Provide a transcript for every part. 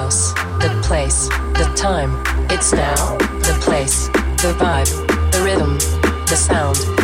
house, the place, the time. It's now, the place, the vibe, the rhythm, the sound.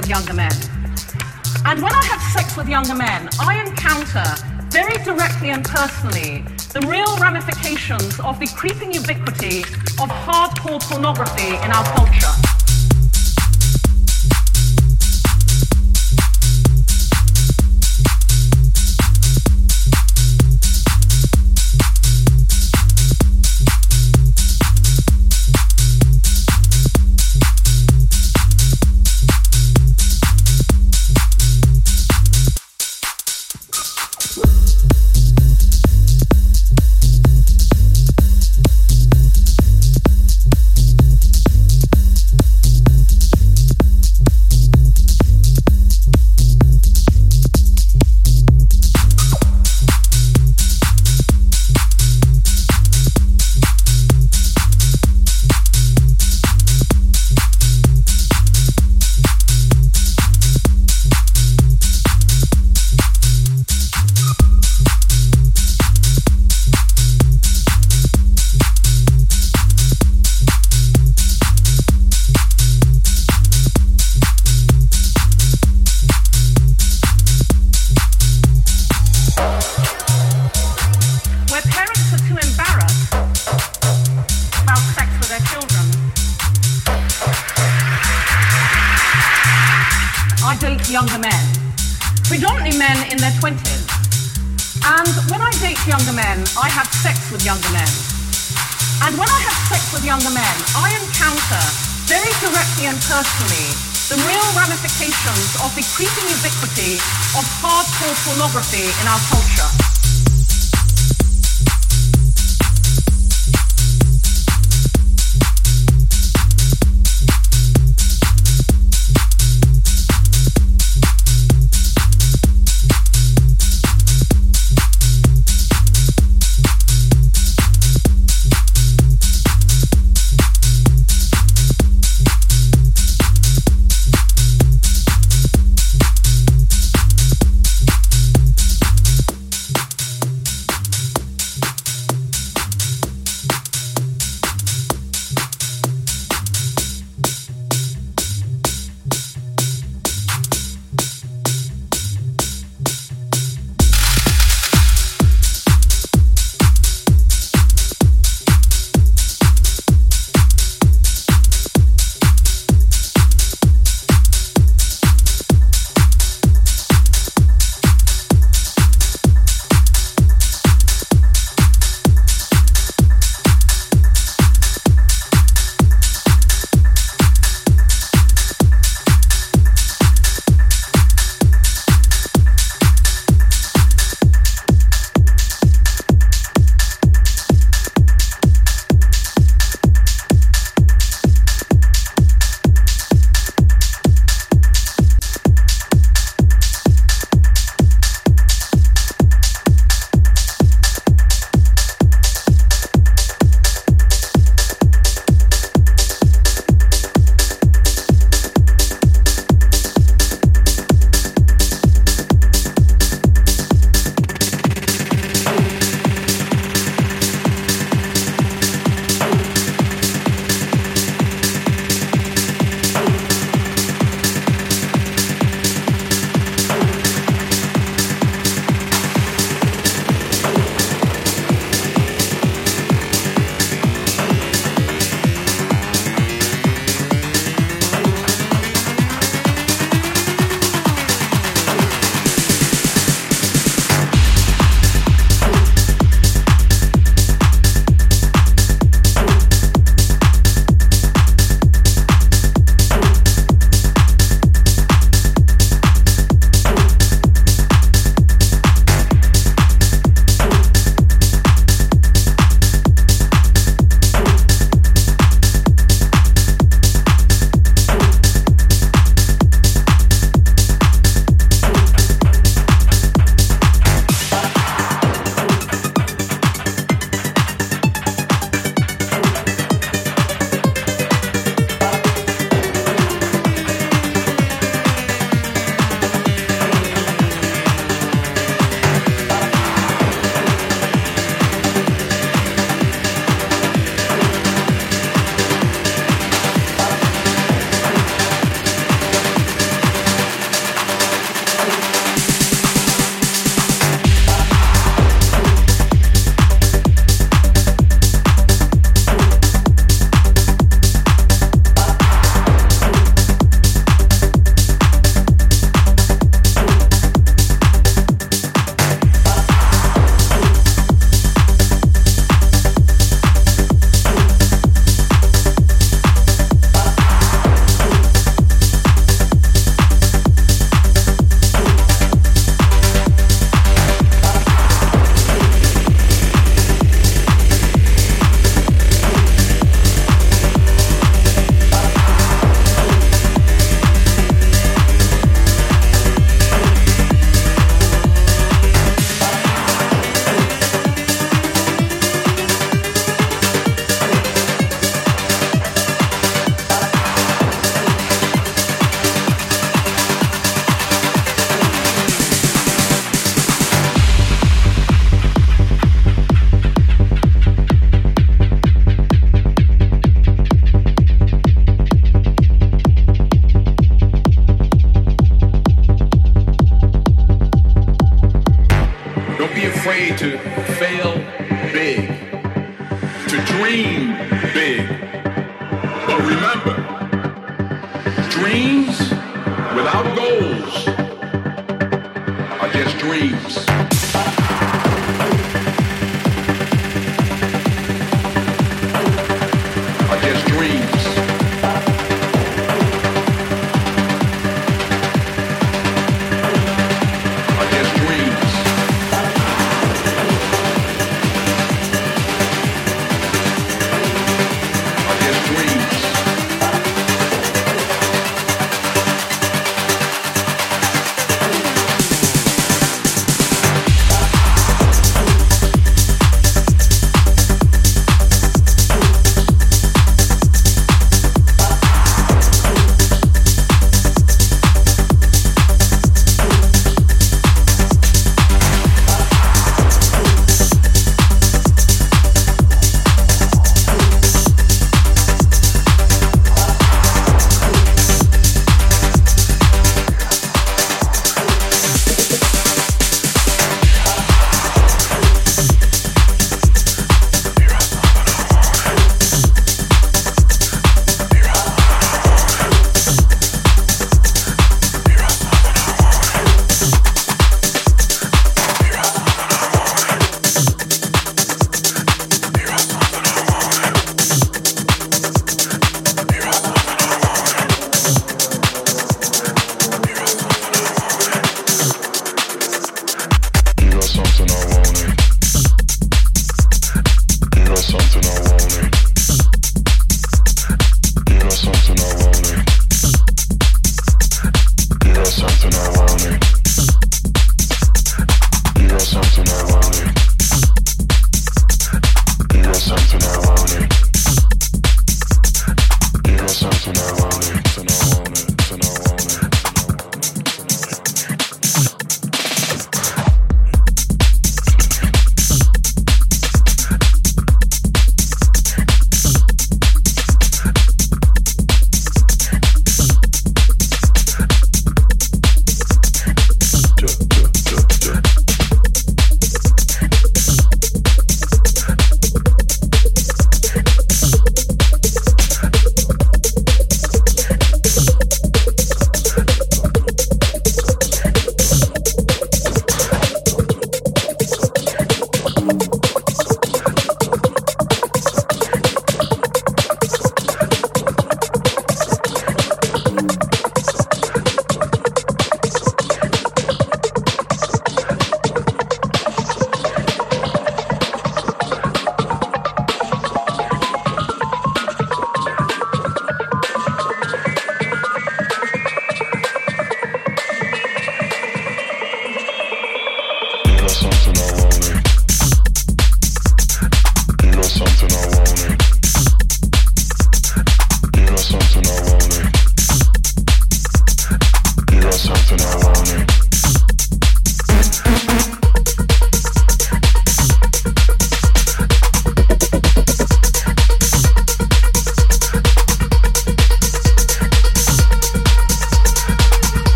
With younger men. And when I have sex with younger men, I encounter very directly and personally the real ramifications of the creeping ubiquity of hardcore pornography in our culture.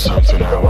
Something I want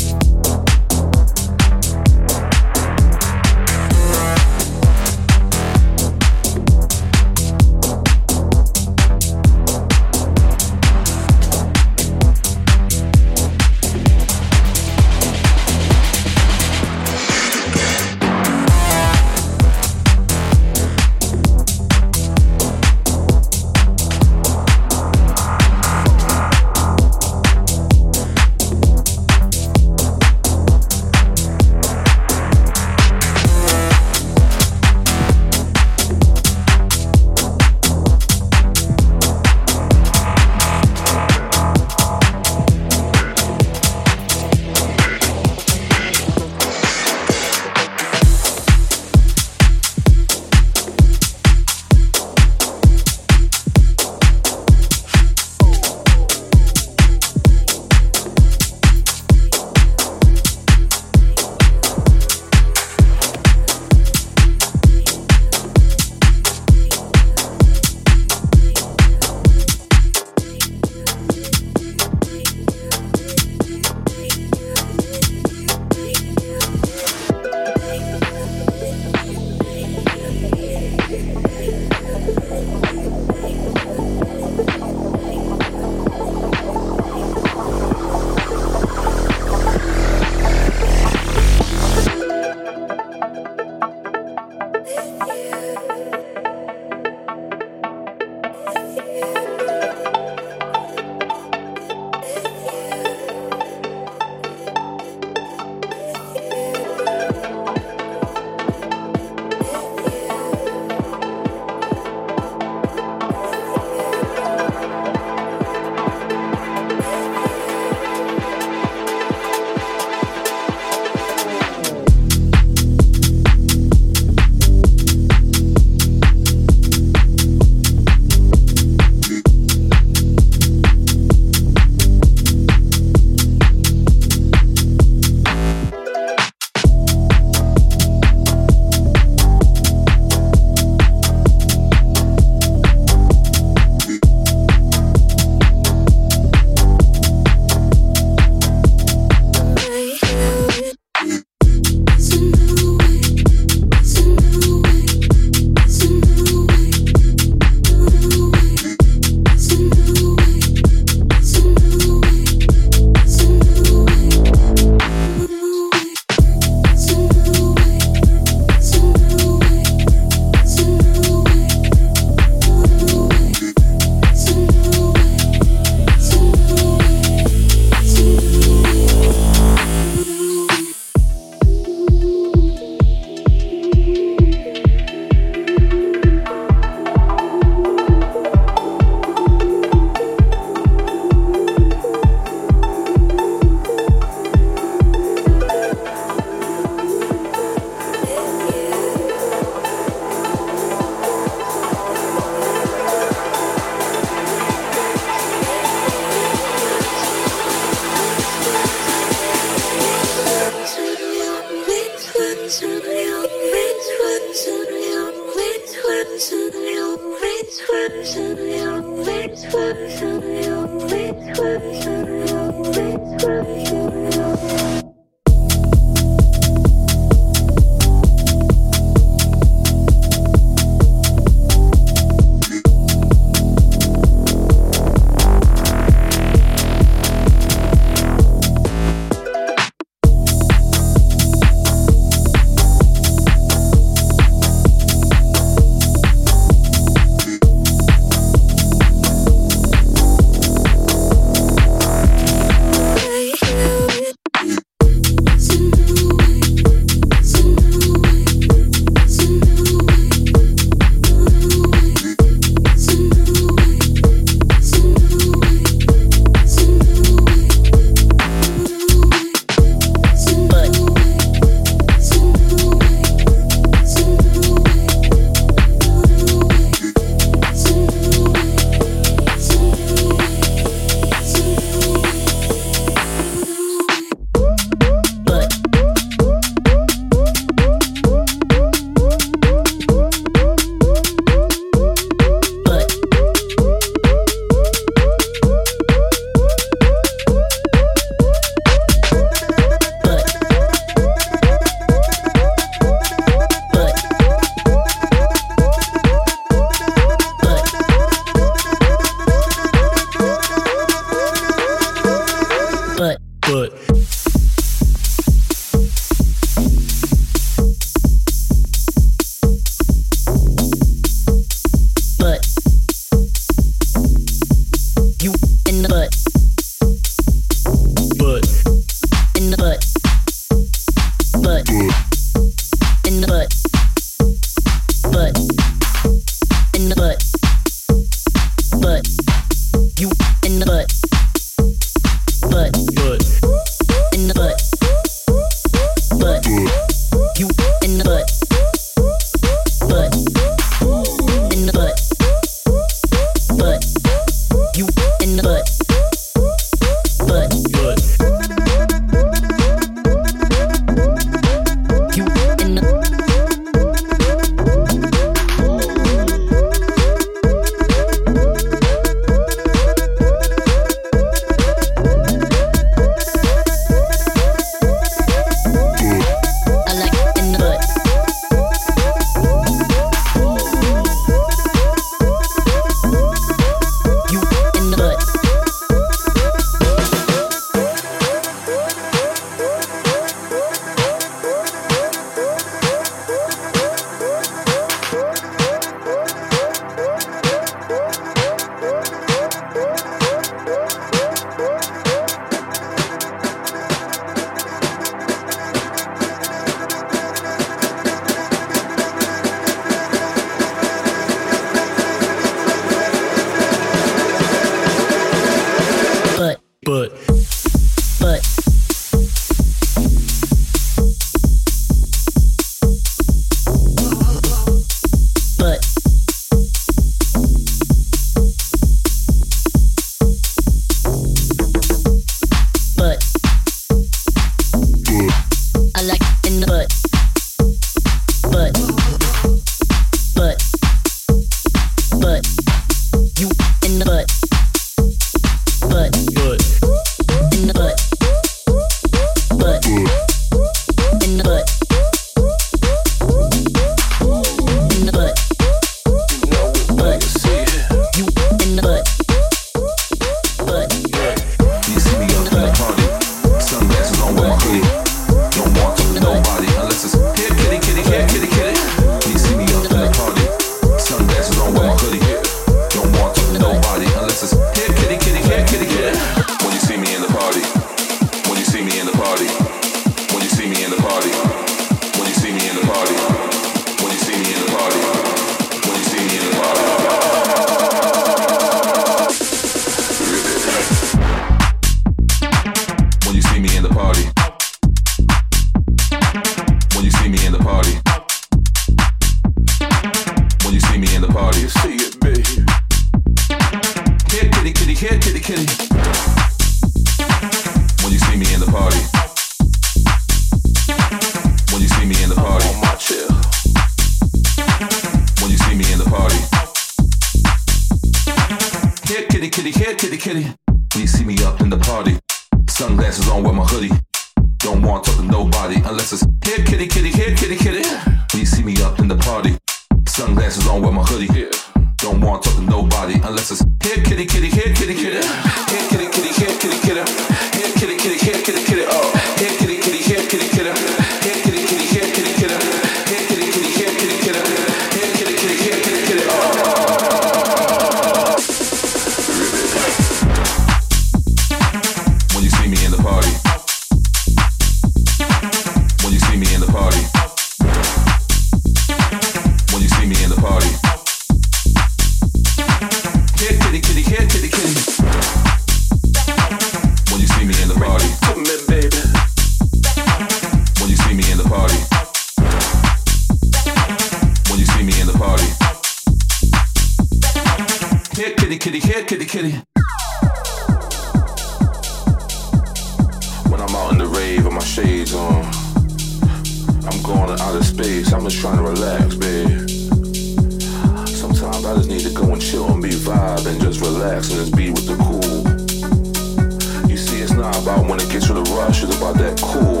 about when it gets to the rush, it's about that cool.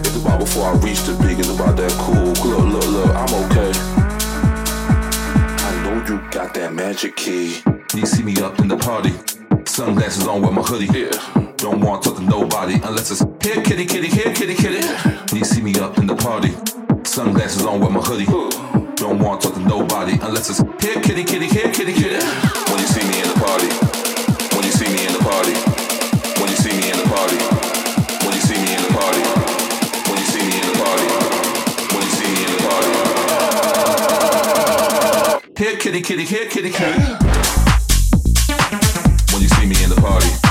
It's about before I reach the big, it's about that cool. Look, look, look, I'm okay. I know you got that magic key. You see me up in the party. Sunglasses on with my hoodie. Yeah. Don't want to talk to nobody unless it's here, kitty, kitty, here, kitty, kitty. Yeah. You see me up in the party. Sunglasses on with my hoodie. Ooh. Don't want to talk to nobody unless it's here, kitty, kitty, here, kitty, kitty. Yeah. When you see me in the party, when you see me in the party kitty kitty here kitty kitty. When you see me in the party.